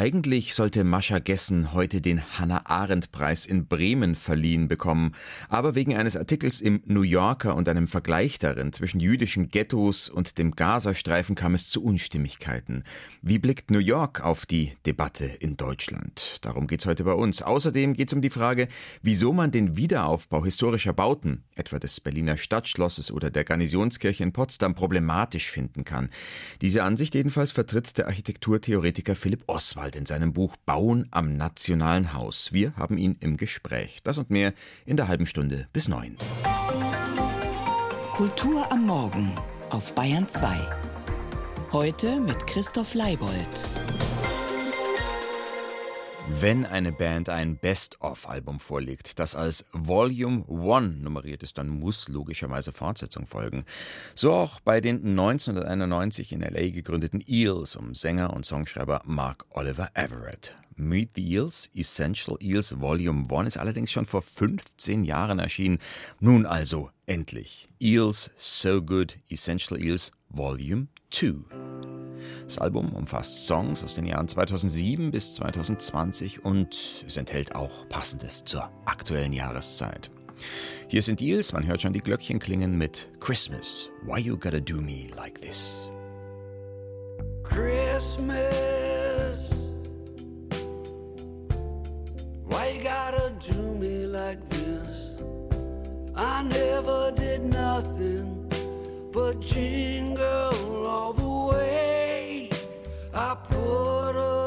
Eigentlich sollte Mascha Gessen heute den Hannah-Arendt-Preis in Bremen verliehen bekommen. Aber wegen eines Artikels im New Yorker und einem Vergleich darin zwischen jüdischen Ghettos und dem Gazastreifen kam es zu Unstimmigkeiten. Wie blickt New York auf die Debatte in Deutschland? Darum geht es heute bei uns. Außerdem geht es um die Frage, wieso man den Wiederaufbau historischer Bauten, etwa des Berliner Stadtschlosses oder der Garnisonskirche in Potsdam, problematisch finden kann. Diese Ansicht jedenfalls vertritt der Architekturtheoretiker Philipp Oswald. Oswald in seinem Buch Bauen am Nationalen Haus. Wir haben ihn im Gespräch. Das und mehr in der halben Stunde bis neun. Kultur am Morgen auf Bayern 2. Heute mit Christoph Leibold. Wenn eine Band ein Best-of-Album vorlegt, das als Volume 1 nummeriert ist, dann muss logischerweise Fortsetzung folgen. So auch bei den 1991 in LA gegründeten Eels um Sänger und Songschreiber Mark Oliver Everett. Meet the Eels, Essential Eels Volume 1 ist allerdings schon vor 15 Jahren erschienen. Nun also endlich. Eels So Good, Essential Eels Volume 2. Das Album umfasst Songs aus den Jahren 2007 bis 2020 und es enthält auch Passendes zur aktuellen Jahreszeit. Hier sind Deals, man hört schon die Glöckchen klingen mit Christmas. Why you gotta do me like this? Christmas. Why you gotta do me like this? I never did nothing but jingle all the way. I put up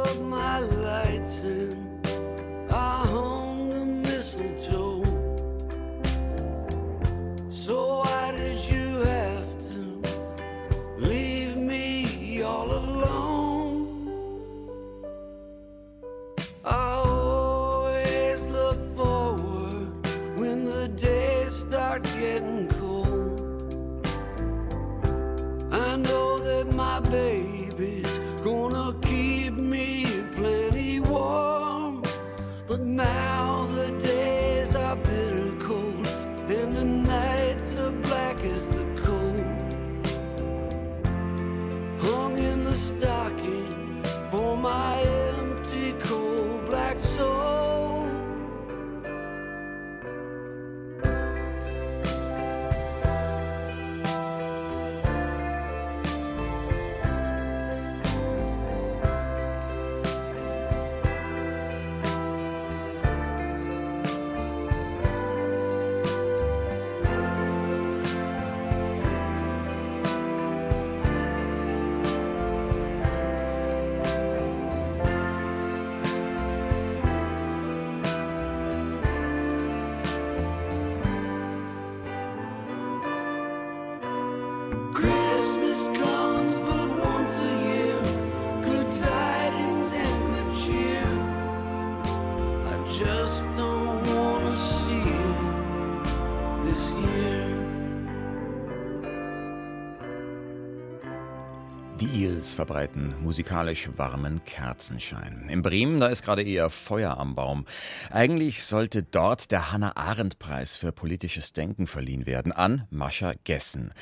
Eels verbreiten musikalisch warmen Kerzenschein. In Bremen, da ist gerade eher Feuer am Baum. Eigentlich sollte dort der Hannah-Arendt-Preis für politisches Denken verliehen werden an Mascha Gessen.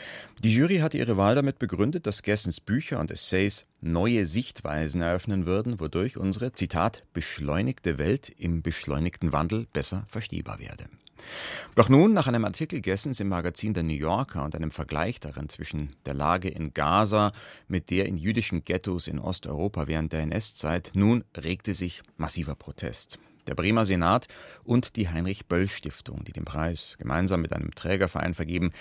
Die Jury hatte ihre Wahl damit begründet, dass Gessens Bücher und Essays neue Sichtweisen eröffnen würden, wodurch unsere, Zitat, beschleunigte Welt im beschleunigten Wandel besser verstehbar werde. Doch nun, nach einem Artikel Gessens im Magazin der New Yorker und einem Vergleich darin zwischen der Lage in Gaza mit der in jüdischen Ghettos in Osteuropa während der NS-Zeit, nun regte sich massiver Protest. Der Bremer Senat und die Heinrich-Böll-Stiftung, die den Preis gemeinsam mit einem Trägerverein vergeben,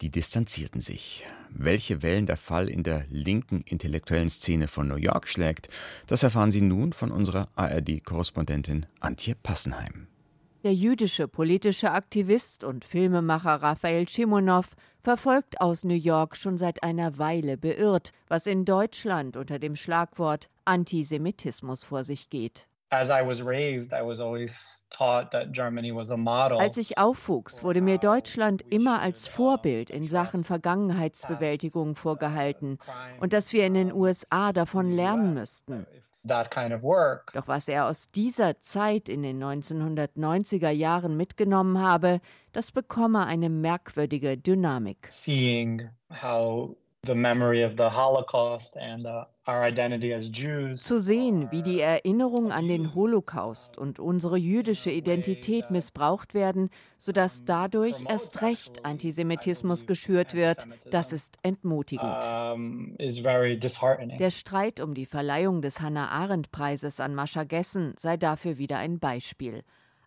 die distanzierten sich. Welche Wellen der Fall in der linken intellektuellen Szene von New York schlägt, das erfahren Sie nun von unserer ARD-Korrespondentin Antje Passenheim. Der jüdische politische Aktivist und Filmemacher Raphael Schimonow verfolgt aus New York schon seit einer Weile beirrt, was in Deutschland unter dem Schlagwort Antisemitismus vor sich geht. Als ich aufwuchs, wurde mir Deutschland immer als Vorbild in Sachen Vergangenheitsbewältigung vorgehalten und dass wir in den USA davon lernen müssten. Doch was er aus dieser Zeit in den 1990er Jahren mitgenommen habe, das bekomme eine merkwürdige Dynamik. Seeing how Zu sehen, wie die Erinnerung an den Holocaust und unsere jüdische Identität missbraucht werden, sodass dadurch erst recht Antisemitismus geschürt wird, das ist entmutigend. Der Streit um die Verleihung des Hannah-Arendt-Preises an Mascha Gessen sei dafür wieder ein Beispiel.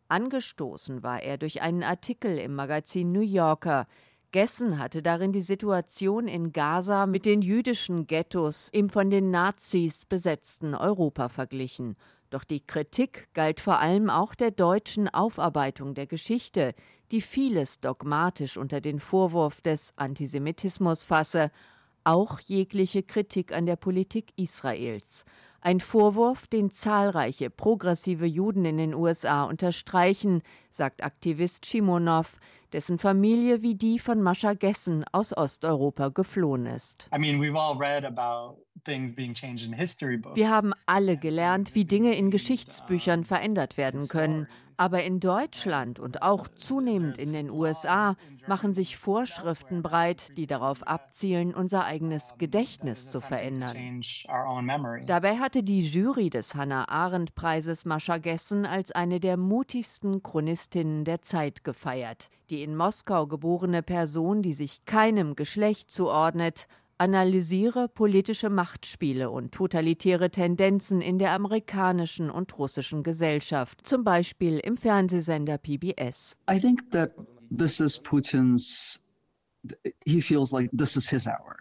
Angestoßen war er durch einen Artikel im Magazin New Yorker. Gessen hatte darin die Situation in Gaza mit den jüdischen Ghettos im von den Nazis besetzten Europa verglichen. Doch die Kritik galt vor allem auch der deutschen Aufarbeitung der Geschichte, die vieles dogmatisch unter den Vorwurf des Antisemitismus fasse, auch jegliche Kritik an der Politik Israels. Ein Vorwurf, den zahlreiche progressive Juden in den USA unterstreichen, sagt Aktivist Shimonow, dessen Familie wie die von Mascha Gessen aus Osteuropa geflohen ist. Wir haben alle gelernt, wie Dinge in Geschichtsbüchern verändert werden können. Aber in Deutschland und auch zunehmend in den USA machen sich Vorschriften breit, die darauf abzielen, unser eigenes Gedächtnis zu verändern. Dabei hatte die Jury des Hannah-Arendt-Preises Mascha Gessen als eine der mutigsten Chronistinnen der Zeit gefeiert. Die in Moskau geborene Person, die sich keinem Geschlecht zuordnet, analysiere politische Machtspiele und totalitäre Tendenzen in der amerikanischen und russischen Gesellschaft, zum Beispiel im Fernsehsender PBS. I think that this is Putin's he feels like this is his hour.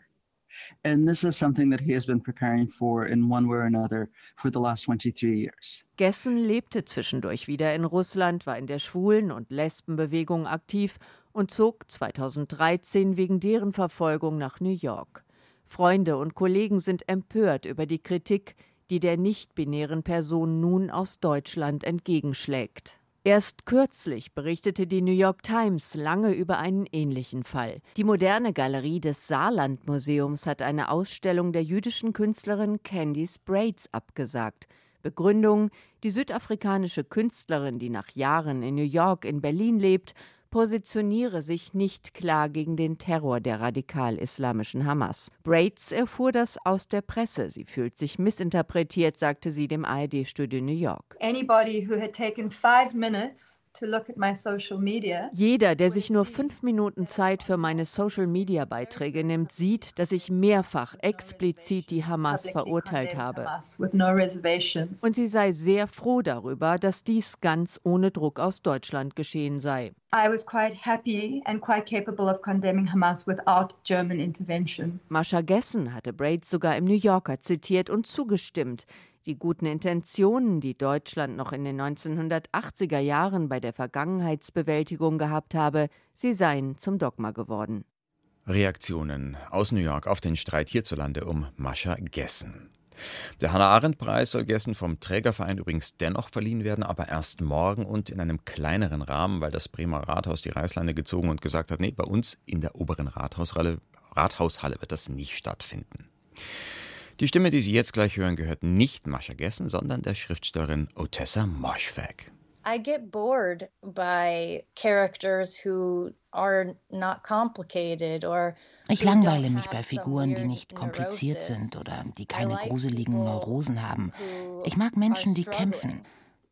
And this is something that he has been preparing for in one way or another for the last 23 years. Gessen lebte zwischendurch wieder in Russland, war in der Schwulen- und Lesbenbewegung aktiv und zog 2013 wegen deren Verfolgung nach New York. Freunde und Kollegen sind empört über die Kritik, die der nicht-binären Person nun aus Deutschland entgegenschlägt. Erst kürzlich berichtete die New York Times lange über einen ähnlichen Fall. Die moderne Galerie des Saarland Museums hat eine Ausstellung der jüdischen Künstlerin Candice Braids abgesagt. Begründung: Die südafrikanische Künstlerin, die nach Jahren in New York in Berlin lebt, positioniere sich nicht klar gegen den Terror der radikal-islamischen Hamas. Braids erfuhr das aus der Presse. Sie fühlt sich missinterpretiert, sagte sie dem ARD-Studio New York. Anybody who had taken five minutes jeder, der sich nur fünf Minuten Zeit für meine Social-Media-Beiträge nimmt, sieht, dass ich mehrfach explizit die Hamas verurteilt habe. Und sie sei sehr froh darüber, dass dies ganz ohne Druck aus Deutschland geschehen sei. Mascha Gessen hatte Braid sogar im New Yorker zitiert und zugestimmt. Die guten Intentionen, die Deutschland noch in den 1980er Jahren bei der Vergangenheitsbewältigung gehabt habe, sie seien zum Dogma geworden. Reaktionen aus New York auf den Streit hierzulande um Mascha Gessen. Der Hannah-Arendt-Preis soll Gessen vom Trägerverein übrigens dennoch verliehen werden, aber erst morgen und in einem kleineren Rahmen, weil das Bremer Rathaus die Reißleine gezogen und gesagt hat, nee, bei uns in der oberen Rathaushalle, Rathaushalle wird das nicht stattfinden. Die Stimme, die Sie jetzt gleich hören, gehört nicht Mascha Gessen, sondern der Schriftstellerin Otessa Moschweg. I get bored by characters who are not complicated or ich langweile mich bei Figuren, die nicht kompliziert sind oder die keine gruseligen Neurosen haben. Ich mag Menschen, die kämpfen.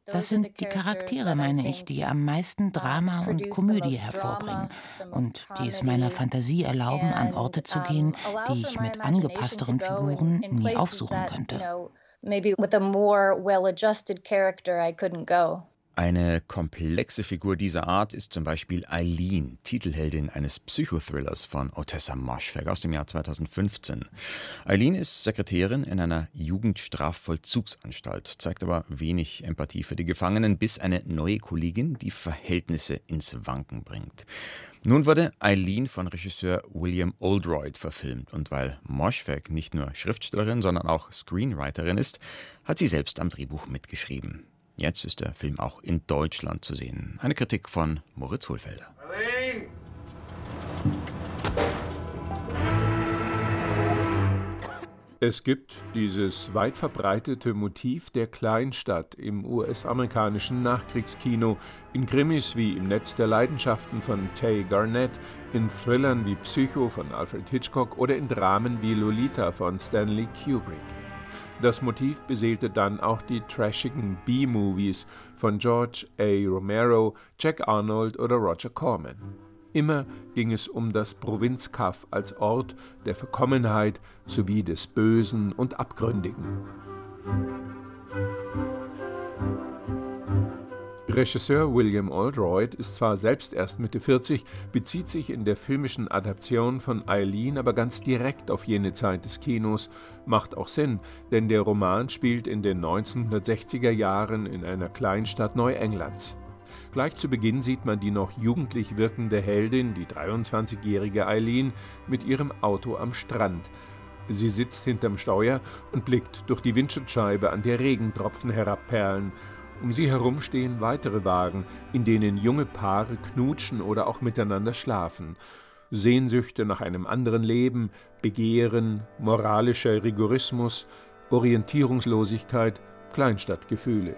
Das sind die Charaktere, meine ich, die am meisten Drama und Komödie hervorbringen und die es meiner Fantasie erlauben, an Orte zu gehen, die ich mit angepassteren Figuren nie aufsuchen könnte. Maybe with a more well-adjusted character I couldn't go. Eine komplexe Figur dieser Art ist zum Beispiel Eileen, Titelheldin eines Psychothrillers von Otessa Moschweg aus dem Jahr 2015. Eileen ist Sekretärin in einer Jugendstrafvollzugsanstalt, zeigt aber wenig Empathie für die Gefangenen, bis eine neue Kollegin die Verhältnisse ins Wanken bringt. Nun wurde Eileen von Regisseur William Oldroyd verfilmt und weil Moschweg nicht nur Schriftstellerin, sondern auch Screenwriterin ist, hat sie selbst am Drehbuch mitgeschrieben. Jetzt ist der Film auch in Deutschland zu sehen. Eine Kritik von Moritz Hohlfelder. Es gibt dieses weit verbreitete Motiv der Kleinstadt im US-amerikanischen Nachkriegskino, in Krimis wie Im Netz der Leidenschaften von Tay Garnett, in Thrillern wie Psycho von Alfred Hitchcock oder in Dramen wie Lolita von Stanley Kubrick. Das Motiv beseelte dann auch die trashigen B-Movies von George A. Romero, Jack Arnold oder Roger Corman. Immer ging es um das Provinzkaff als Ort der Verkommenheit sowie des Bösen und Abgründigen. Regisseur William Oldroyd ist zwar selbst erst Mitte 40, bezieht sich in der filmischen Adaption von Eileen aber ganz direkt auf jene Zeit des Kinos, macht auch Sinn, denn der Roman spielt in den 1960er Jahren in einer Kleinstadt Neuenglands. Gleich zu Beginn sieht man die noch jugendlich wirkende Heldin, die 23-jährige Eileen, mit ihrem Auto am Strand. Sie sitzt hinterm Steuer und blickt durch die Windschutzscheibe, an der Regentropfen herabperlen. Um sie herum stehen weitere Wagen, in denen junge Paare knutschen oder auch miteinander schlafen. Sehnsüchte nach einem anderen Leben, Begehren, moralischer Rigorismus, Orientierungslosigkeit, Kleinstadtgefühle.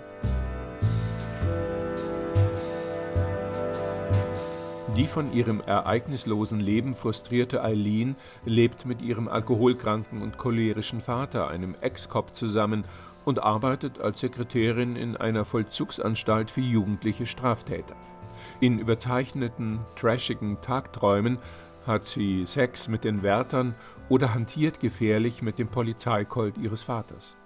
Die von ihrem ereignislosen Leben frustrierte Eileen lebt mit ihrem alkoholkranken und cholerischen Vater, einem Ex-Cop, zusammen und arbeitet als Sekretärin in einer Vollzugsanstalt für jugendliche Straftäter. In überzeichneten, trashigen Tagträumen hat sie Sex mit den Wärtern oder hantiert gefährlich mit dem Polizeikolt ihres Vaters.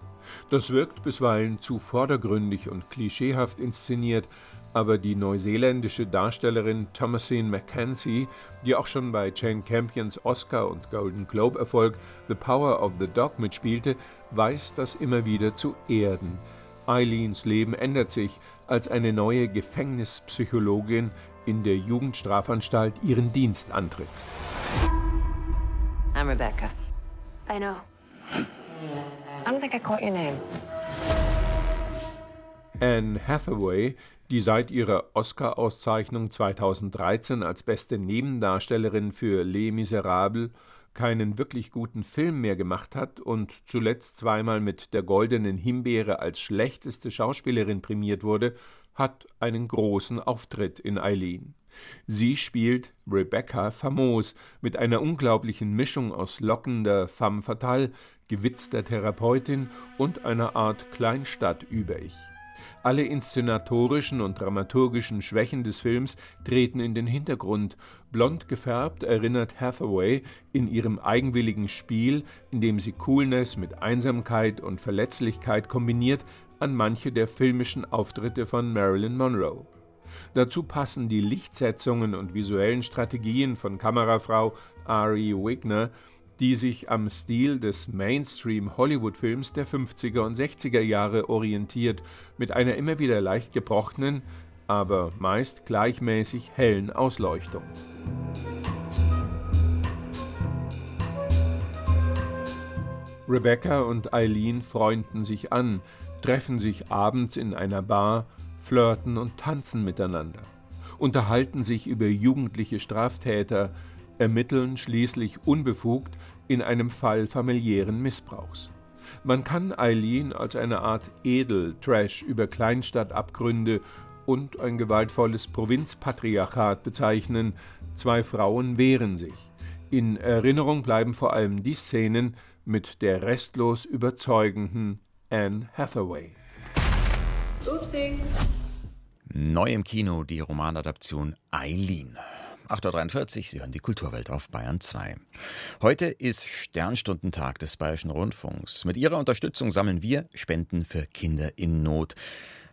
Das wirkt bisweilen zu vordergründig und klischeehaft inszeniert, aber die neuseeländische Darstellerin Thomasine Mackenzie, die auch schon bei Jane Campions Oscar- und Golden Globe-Erfolg The Power of the Dog mitspielte, weiß das immer wieder zu erden. Eileens Leben ändert sich, als eine neue Gefängnispsychologin in der Jugendstrafanstalt ihren Dienst antritt. I'm Rebecca. I know. I don't think I caught your name. Anne Hathaway die seit ihrer Oscar-Auszeichnung 2013 als beste Nebendarstellerin für Les Miserables keinen wirklich guten Film mehr gemacht hat und zuletzt zweimal mit der Goldenen Himbeere als schlechteste Schauspielerin prämiert wurde, hat einen großen Auftritt in Eileen. Sie spielt Rebecca famos mit einer unglaublichen Mischung aus lockender femme fatale, gewitzter Therapeutin und einer Art Kleinstadt-Über-Ich. Alle inszenatorischen und dramaturgischen Schwächen des Films treten in den Hintergrund. Blond gefärbt erinnert Hathaway in ihrem eigenwilligen Spiel, in dem sie Coolness mit Einsamkeit und Verletzlichkeit kombiniert, an manche der filmischen Auftritte von Marilyn Monroe. Dazu passen die Lichtsetzungen und visuellen Strategien von Kamerafrau Ari Wigner, die sich am Stil des Mainstream-Hollywood-Films der 50er und 60er Jahre orientiert, mit einer immer wieder leicht gebrochenen, aber meist gleichmäßig hellen Ausleuchtung. Rebecca und Eileen freunden sich an, treffen sich abends in einer Bar, flirten und tanzen miteinander, unterhalten sich über jugendliche Straftäter, ermitteln schließlich unbefugt in einem Fall familiären Missbrauchs. Man kann Eileen als eine Art Edel-Trash über Kleinstadtabgründe und ein gewaltvolles Provinzpatriarchat bezeichnen. Zwei Frauen wehren sich. In Erinnerung bleiben vor allem die Szenen mit der restlos überzeugenden Anne Hathaway. Upsi. Neu im Kino die Romanadaption Eileen. 8.43 Uhr, Sie hören die Kulturwelt auf Bayern 2. Heute ist Sternstundentag des Bayerischen Rundfunks. Mit Ihrer Unterstützung sammeln wir Spenden für Kinder in Not.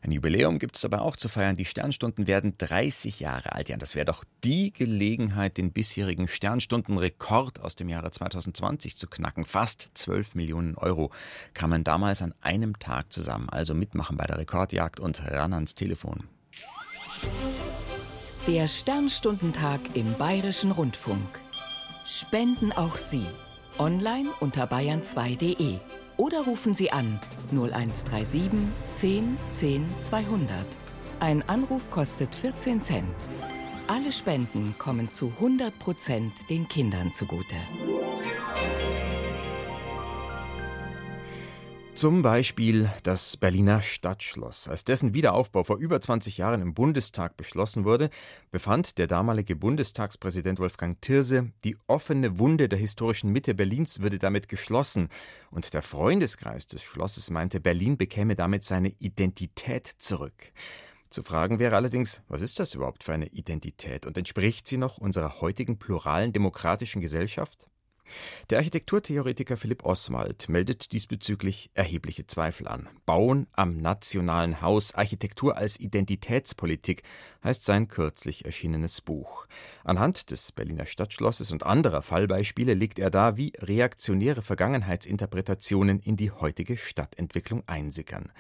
Ein Jubiläum gibt es dabei auch zu feiern. Die Sternstunden werden 30 Jahre alt. Ja, das wäre doch die Gelegenheit, den bisherigen Sternstundenrekord aus dem Jahre 2020 zu knacken. Fast 12 Millionen Euro kam man damals an einem Tag zusammen. Also mitmachen bei der Rekordjagd und ran ans Telefon. Der Sternstundentag im Bayerischen Rundfunk. Spenden auch Sie. Online unter bayern2.de oder rufen Sie an 0137 10 10 200. Ein Anruf kostet 14 Cent. Alle Spenden kommen zu 100 Prozent den Kindern zugute. Zum Beispiel das Berliner Stadtschloss. Als dessen Wiederaufbau vor über 20 Jahren im Bundestag beschlossen wurde, befand der damalige Bundestagspräsident Wolfgang Thirse, die offene Wunde der historischen Mitte Berlins würde damit geschlossen. Und der Freundeskreis des Schlosses meinte, Berlin bekäme damit seine Identität zurück. Zu fragen wäre allerdings, was ist das überhaupt für eine Identität und entspricht sie noch unserer heutigen pluralen demokratischen Gesellschaft? Der Architekturtheoretiker Philipp Oswald meldet diesbezüglich erhebliche Zweifel an. Bauen am nationalen Haus, Architektur als Identitätspolitik heißt sein kürzlich erschienenes Buch. Anhand des Berliner Stadtschlosses und anderer Fallbeispiele legt er dar, wie reaktionäre Vergangenheitsinterpretationen in die heutige Stadtentwicklung einsickern.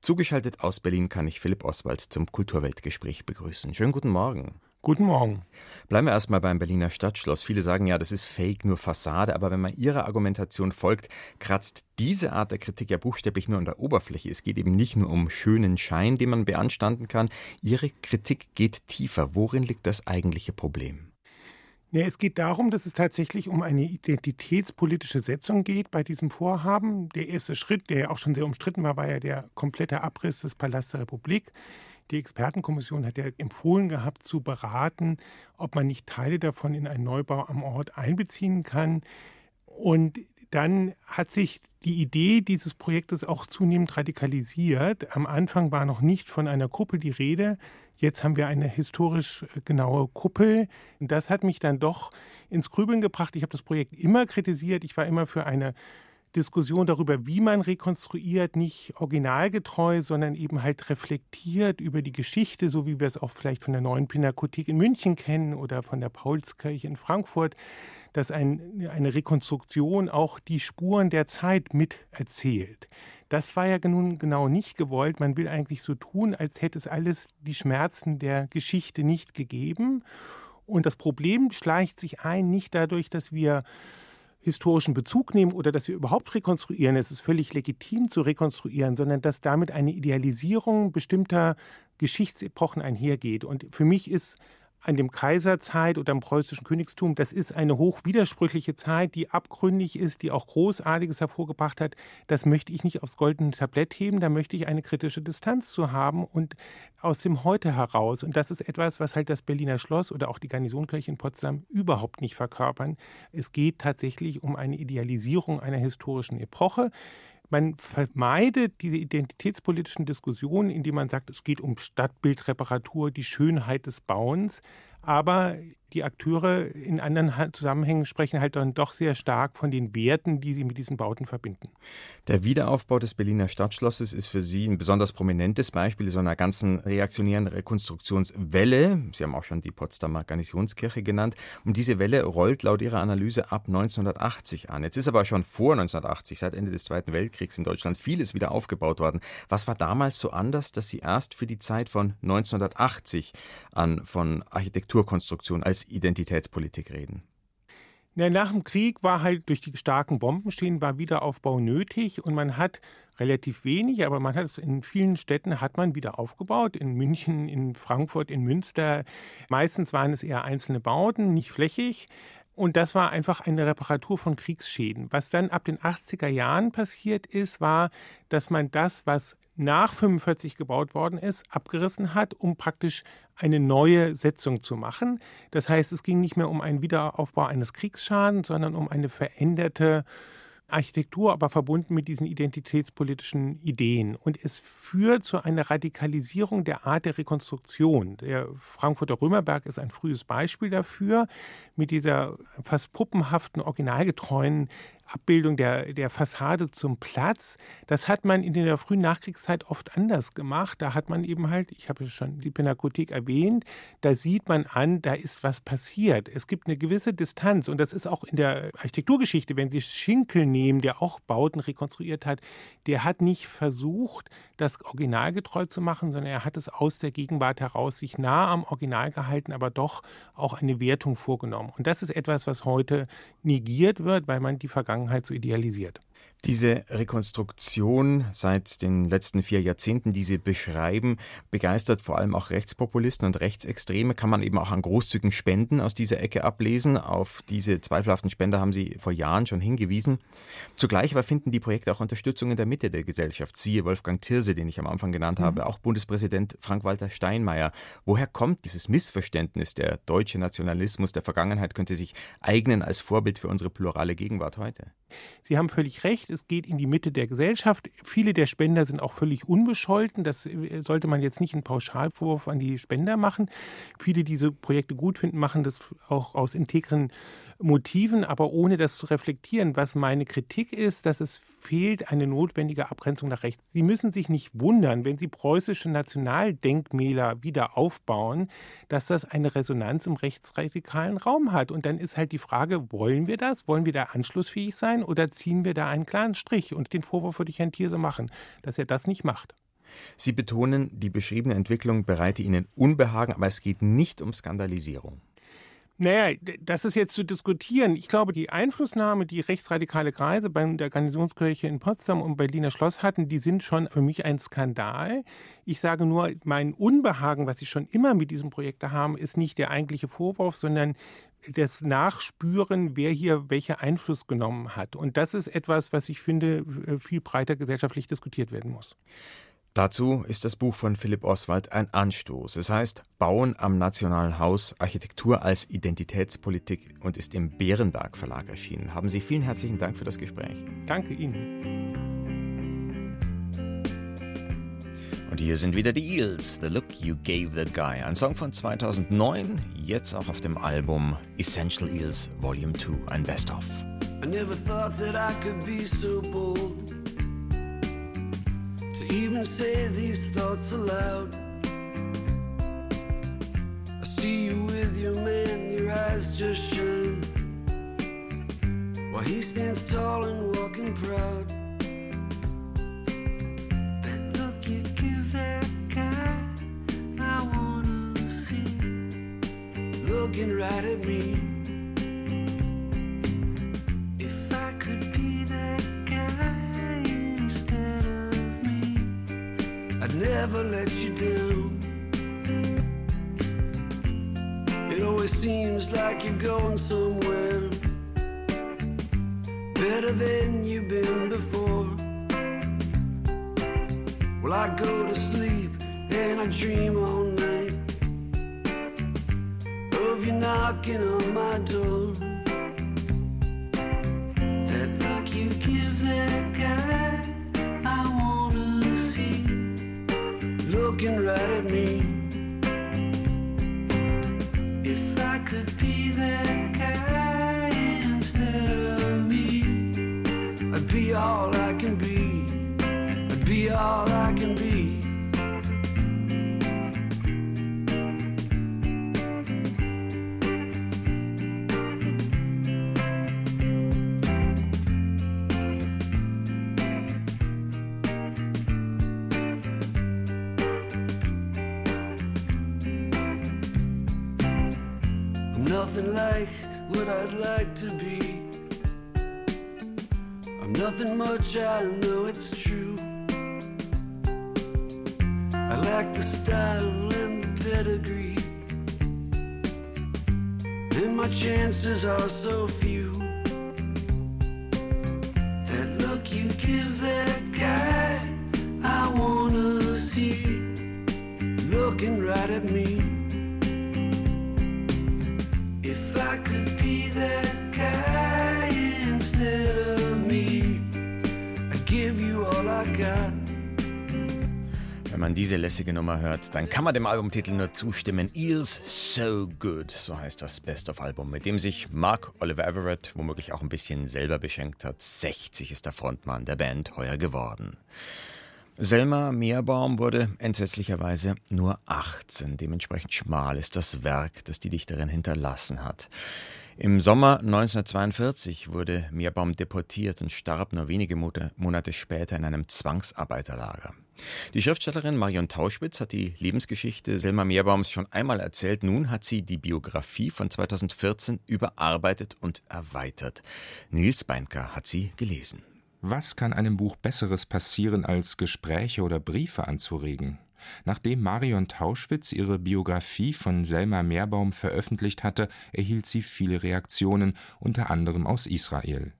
Zugeschaltet aus Berlin kann ich Philipp Oswald zum Kulturweltgespräch begrüßen. Schönen guten Morgen. Guten Morgen. Bleiben wir erstmal beim Berliner Stadtschloss. Viele sagen ja, das ist Fake, nur Fassade, aber wenn man Ihrer Argumentation folgt, kratzt diese Art der Kritik ja buchstäblich nur an der Oberfläche. Es geht eben nicht nur um schönen Schein, den man beanstanden kann. Ihre Kritik geht tiefer. Worin liegt das eigentliche Problem? Ja, es geht darum, dass es tatsächlich um eine identitätspolitische Setzung geht bei diesem Vorhaben. Der erste Schritt, der ja auch schon sehr umstritten war, war ja der komplette Abriss des Palastes der Republik. Die Expertenkommission hat ja empfohlen gehabt, zu beraten, ob man nicht Teile davon in einen Neubau am Ort einbeziehen kann. Und dann hat sich die Idee dieses Projektes auch zunehmend radikalisiert. Am Anfang war noch nicht von einer Kuppel die Rede. Jetzt haben wir eine historisch genaue Kuppel. Das hat mich dann doch ins Grübeln gebracht. Ich habe das Projekt immer kritisiert. Ich war immer für eine Diskussion darüber, wie man rekonstruiert, nicht originalgetreu, sondern eben halt reflektiert über die Geschichte, so wie wir es auch vielleicht von der neuen Pinakothek in München kennen oder von der Paulskirche in Frankfurt, dass ein, eine Rekonstruktion auch die Spuren der Zeit miterzählt. Das war ja nun genau nicht gewollt. Man will eigentlich so tun, als hätte es alles die Schmerzen der Geschichte nicht gegeben. Und das Problem schleicht sich ein, nicht dadurch, dass wir historischen Bezug nehmen oder dass wir überhaupt rekonstruieren, es ist völlig legitim zu rekonstruieren, sondern dass damit eine Idealisierung bestimmter Geschichtsepochen einhergeht. Und für mich ist an dem Kaiserzeit oder am preußischen Königstum, das ist eine hochwidersprüchliche Zeit, die abgründig ist, die auch Großartiges hervorgebracht hat. Das möchte ich nicht aufs goldene Tablett heben, da möchte ich eine kritische Distanz zu haben und aus dem Heute heraus. Und das ist etwas, was halt das Berliner Schloss oder auch die Garnisonkirche in Potsdam überhaupt nicht verkörpern. Es geht tatsächlich um eine Idealisierung einer historischen Epoche. Man vermeidet diese identitätspolitischen Diskussionen, indem man sagt, es geht um Stadtbildreparatur, die Schönheit des Bauens. Aber die Akteure in anderen Zusammenhängen sprechen halt dann doch sehr stark von den Werten, die sie mit diesen Bauten verbinden. Der Wiederaufbau des Berliner Stadtschlosses ist für Sie ein besonders prominentes Beispiel so einer ganzen reaktionären Rekonstruktionswelle. Sie haben auch schon die Potsdamer Garnisonskirche genannt. Und diese Welle rollt laut Ihrer Analyse ab 1980 an. Jetzt ist aber schon vor 1980, seit Ende des Zweiten Weltkriegs in Deutschland, vieles wieder aufgebaut worden. Was war damals so anders, dass Sie erst für die Zeit von 1980 an von Architekturkonstruktion als Identitätspolitik reden? Nach dem Krieg war halt durch die starken Bombenstehen war Wiederaufbau nötig und man hat relativ wenig, aber man hat es in vielen Städten hat man wieder aufgebaut. In München, in Frankfurt, in Münster. Meistens waren es eher einzelne Bauten, nicht flächig. Und das war einfach eine Reparatur von Kriegsschäden. Was dann ab den 80er Jahren passiert ist, war, dass man das, was nach 45 gebaut worden ist, abgerissen hat, um praktisch eine neue Setzung zu machen. Das heißt, es ging nicht mehr um einen Wiederaufbau eines Kriegsschadens, sondern um eine veränderte Architektur, aber verbunden mit diesen identitätspolitischen Ideen. Und es führt zu einer Radikalisierung der Art der Rekonstruktion. Der Frankfurter Römerberg ist ein frühes Beispiel dafür, mit dieser fast puppenhaften, originalgetreuen Abbildung der, der Fassade zum Platz. Das hat man in der frühen Nachkriegszeit oft anders gemacht. Da hat man eben halt, ich habe schon die Pinakothek erwähnt, da sieht man an, da ist was passiert. Es gibt eine gewisse Distanz und das ist auch in der Architekturgeschichte, wenn Sie Schinkel nehmen, der auch Bauten rekonstruiert hat, der hat nicht versucht, das originalgetreu zu machen, sondern er hat es aus der Gegenwart heraus sich nah am Original gehalten, aber doch auch eine Wertung vorgenommen. Und das ist etwas, was heute negiert wird, weil man die Vergangenheit so idealisiert. Diese Rekonstruktion seit den letzten vier Jahrzehnten, die Sie beschreiben, begeistert vor allem auch Rechtspopulisten und Rechtsextreme. Kann man eben auch an großzügigen Spenden aus dieser Ecke ablesen. Auf diese zweifelhaften Spender haben Sie vor Jahren schon hingewiesen. Zugleich aber finden die Projekte auch Unterstützung in der Mitte der Gesellschaft. Siehe Wolfgang Thirse, den ich am Anfang genannt mhm. habe, auch Bundespräsident Frank-Walter Steinmeier. Woher kommt dieses Missverständnis, der deutsche Nationalismus der Vergangenheit könnte sich eignen als Vorbild für unsere plurale Gegenwart heute? Sie haben völlig recht, es geht in die Mitte der Gesellschaft. Viele der Spender sind auch völlig unbescholten. Das äh, sollte man jetzt nicht einen Pauschalvorwurf an die Spender machen. Viele, die diese Projekte gut finden, machen das auch aus integren Motiven, aber ohne das zu reflektieren. Was meine Kritik ist, dass es fehlt eine notwendige Abgrenzung nach rechts. Sie müssen sich nicht wundern, wenn Sie preußische Nationaldenkmäler wieder aufbauen, dass das eine Resonanz im rechtsradikalen Raum hat. Und dann ist halt die Frage, wollen wir das? Wollen wir da anschlussfähig sein oder ziehen wir da einen klaren Strich? Und den Vorwurf würde ich Herrn Thierse machen, dass er das nicht macht. Sie betonen, die beschriebene Entwicklung bereite Ihnen Unbehagen, aber es geht nicht um Skandalisierung. Naja, das ist jetzt zu diskutieren. Ich glaube, die Einflussnahme, die rechtsradikale Kreise bei der Garnisonskirche in Potsdam und Berliner Schloss hatten, die sind schon für mich ein Skandal. Ich sage nur, mein Unbehagen, was ich schon immer mit diesem Projekt haben, ist nicht der eigentliche Vorwurf, sondern das Nachspüren, wer hier welche Einfluss genommen hat. Und das ist etwas, was ich finde, viel breiter gesellschaftlich diskutiert werden muss. Dazu ist das Buch von Philipp Oswald ein Anstoß. Es heißt Bauen am Nationalen Haus, Architektur als Identitätspolitik und ist im Bärenberg Verlag erschienen. Haben Sie vielen herzlichen Dank für das Gespräch. Danke Ihnen. Und hier sind wieder die Eels, The Look You Gave the Guy. Ein Song von 2009, jetzt auch auf dem Album Essential Eels Volume 2, ein Best-of. I never thought that I could be so bold. Even say these thoughts aloud. I see you with your man, your eyes just shine. While he stands tall and walking proud. That look you give that guy, I wanna see. Looking right at me. Never let you down. It always seems like you're going somewhere better than you've been before. Well, I go to sleep and I dream all night of you knocking on my door. That look you give that looking right at me. Like what I'd like to be. I'm nothing much, I know it's true. I lack the style and the pedigree. And my chances are so lässige Nummer hört, dann kann man dem Albumtitel nur zustimmen. Eels So Good, so heißt das Best-of-Album, mit dem sich Mark Oliver Everett womöglich auch ein bisschen selber beschenkt hat. 60 ist der Frontmann der Band heuer geworden. Selma Meerbaum wurde entsetzlicherweise nur 18. Dementsprechend schmal ist das Werk, das die Dichterin hinterlassen hat. Im Sommer 1942 wurde Meerbaum deportiert und starb nur wenige Monate später in einem Zwangsarbeiterlager. Die Schriftstellerin Marion Tauschwitz hat die Lebensgeschichte Selma Meerbaums schon einmal erzählt. Nun hat sie die Biografie von 2014 überarbeitet und erweitert. Nils Beinker hat sie gelesen. Was kann einem Buch Besseres passieren, als Gespräche oder Briefe anzuregen? Nachdem Marion Tauschwitz ihre Biografie von Selma Meerbaum veröffentlicht hatte, erhielt sie viele Reaktionen, unter anderem aus Israel.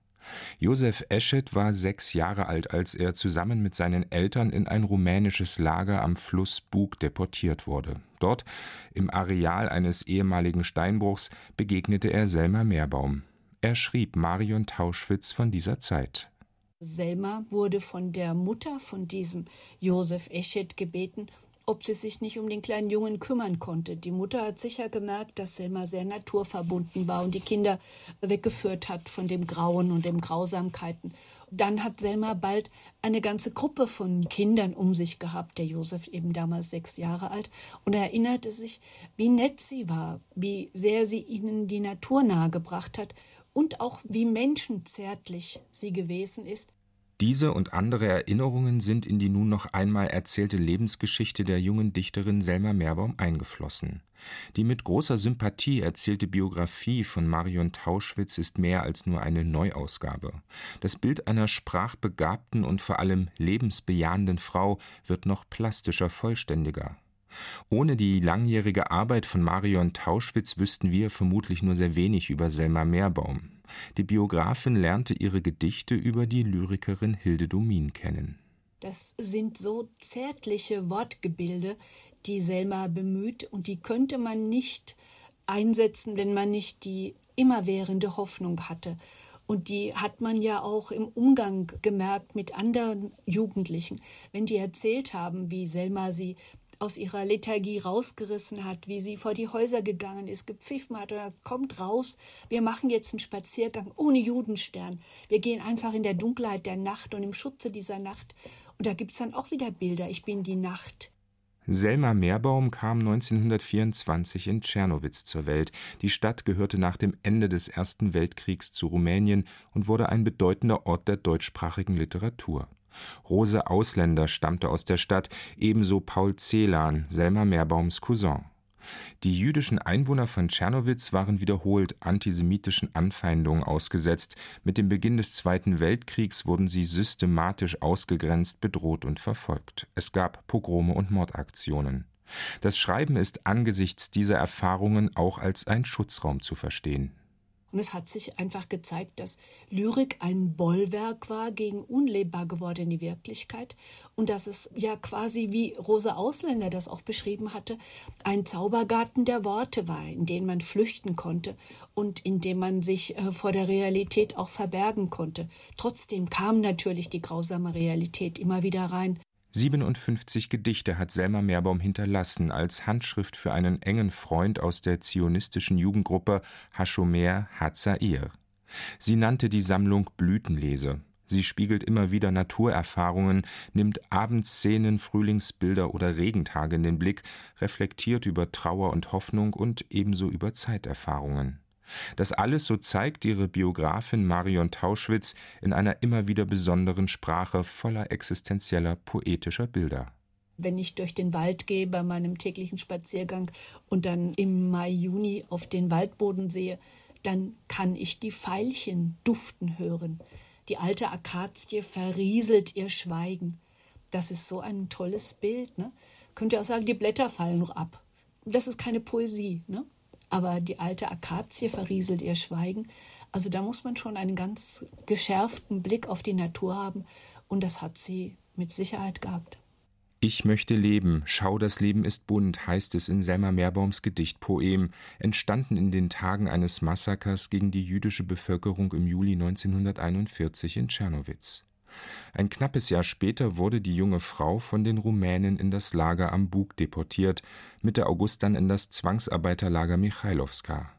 Josef Eschet war sechs Jahre alt, als er zusammen mit seinen Eltern in ein rumänisches Lager am Fluss Bug deportiert wurde. Dort, im Areal eines ehemaligen Steinbruchs, begegnete er Selma Meerbaum. Er schrieb Marion Tauschwitz von dieser Zeit. Selma wurde von der Mutter von diesem Josef Eschet gebeten, ob sie sich nicht um den kleinen Jungen kümmern konnte. Die Mutter hat sicher gemerkt, dass Selma sehr naturverbunden war und die Kinder weggeführt hat von dem Grauen und den Grausamkeiten. Dann hat Selma bald eine ganze Gruppe von Kindern um sich gehabt, der Josef eben damals sechs Jahre alt, und er erinnerte sich, wie nett sie war, wie sehr sie ihnen die Natur nahegebracht hat und auch wie menschenzärtlich sie gewesen ist. Diese und andere Erinnerungen sind in die nun noch einmal erzählte Lebensgeschichte der jungen Dichterin Selma Meerbaum eingeflossen. Die mit großer Sympathie erzählte Biografie von Marion Tauschwitz ist mehr als nur eine Neuausgabe. Das Bild einer sprachbegabten und vor allem lebensbejahenden Frau wird noch plastischer vollständiger. Ohne die langjährige Arbeit von Marion Tauschwitz wüssten wir vermutlich nur sehr wenig über Selma Meerbaum. Die Biografin lernte ihre Gedichte über die Lyrikerin Hilde Domin kennen. Das sind so zärtliche Wortgebilde, die Selma bemüht, und die könnte man nicht einsetzen, wenn man nicht die immerwährende Hoffnung hatte. Und die hat man ja auch im Umgang gemerkt mit anderen Jugendlichen. Wenn die erzählt haben, wie Selma sie aus ihrer Lethargie rausgerissen hat, wie sie vor die Häuser gegangen ist, gepfiffen hat oder kommt raus, wir machen jetzt einen Spaziergang ohne Judenstern. Wir gehen einfach in der Dunkelheit der Nacht und im Schutze dieser Nacht. Und da gibt's dann auch wieder Bilder. Ich bin die Nacht. Selma Meerbaum kam 1924 in Tschernowitz zur Welt. Die Stadt gehörte nach dem Ende des Ersten Weltkriegs zu Rumänien und wurde ein bedeutender Ort der deutschsprachigen Literatur. Rose Ausländer stammte aus der Stadt, ebenso Paul Celan, Selma Meerbaums Cousin. Die jüdischen Einwohner von Tschernowitz waren wiederholt antisemitischen Anfeindungen ausgesetzt. Mit dem Beginn des Zweiten Weltkriegs wurden sie systematisch ausgegrenzt, bedroht und verfolgt. Es gab Pogrome und Mordaktionen. Das Schreiben ist angesichts dieser Erfahrungen auch als ein Schutzraum zu verstehen. Und es hat sich einfach gezeigt, dass Lyrik ein Bollwerk war gegen unlebbar gewordene Wirklichkeit und dass es ja quasi, wie Rosa Ausländer das auch beschrieben hatte, ein Zaubergarten der Worte war, in den man flüchten konnte und in dem man sich äh, vor der Realität auch verbergen konnte. Trotzdem kam natürlich die grausame Realität immer wieder rein 57 Gedichte hat Selma Meerbaum hinterlassen als Handschrift für einen engen Freund aus der zionistischen Jugendgruppe Hashomer Hatzair. Sie nannte die Sammlung Blütenlese. Sie spiegelt immer wieder Naturerfahrungen, nimmt Abendszenen, Frühlingsbilder oder Regentage in den Blick, reflektiert über Trauer und Hoffnung und ebenso über Zeiterfahrungen. Das alles, so zeigt ihre Biografin Marion Tauschwitz, in einer immer wieder besonderen Sprache voller existenzieller poetischer Bilder. Wenn ich durch den Wald gehe bei meinem täglichen Spaziergang und dann im Mai, Juni auf den Waldboden sehe, dann kann ich die Veilchen duften hören. Die alte Akazie verrieselt ihr Schweigen. Das ist so ein tolles Bild. Ne? Könnt ihr auch sagen, die Blätter fallen noch ab. Das ist keine Poesie. Ne? Aber die alte Akazie verrieselt ihr Schweigen. Also da muss man schon einen ganz geschärften Blick auf die Natur haben und das hat sie mit Sicherheit gehabt. Ich möchte leben, schau, das Leben ist bunt, heißt es in Selma Meerbaums Gedichtpoem, entstanden in den Tagen eines Massakers gegen die jüdische Bevölkerung im Juli 1941 in Tschernowitz. Ein knappes Jahr später wurde die junge Frau von den Rumänen in das Lager am Bug deportiert, Mitte August dann in das Zwangsarbeiterlager Michailowska.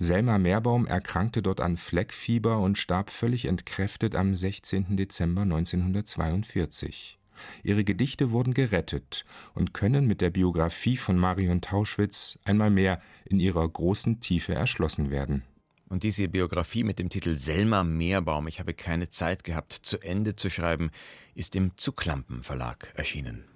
Selma Meerbaum erkrankte dort an Fleckfieber und starb völlig entkräftet am 16. Dezember 1942. Ihre Gedichte wurden gerettet und können mit der Biografie von Marion Tauschwitz einmal mehr in ihrer großen Tiefe erschlossen werden. Und diese Biografie mit dem Titel Selma Meerbaum, ich habe keine Zeit gehabt, zu Ende zu schreiben, ist im Zuklampen Verlag erschienen.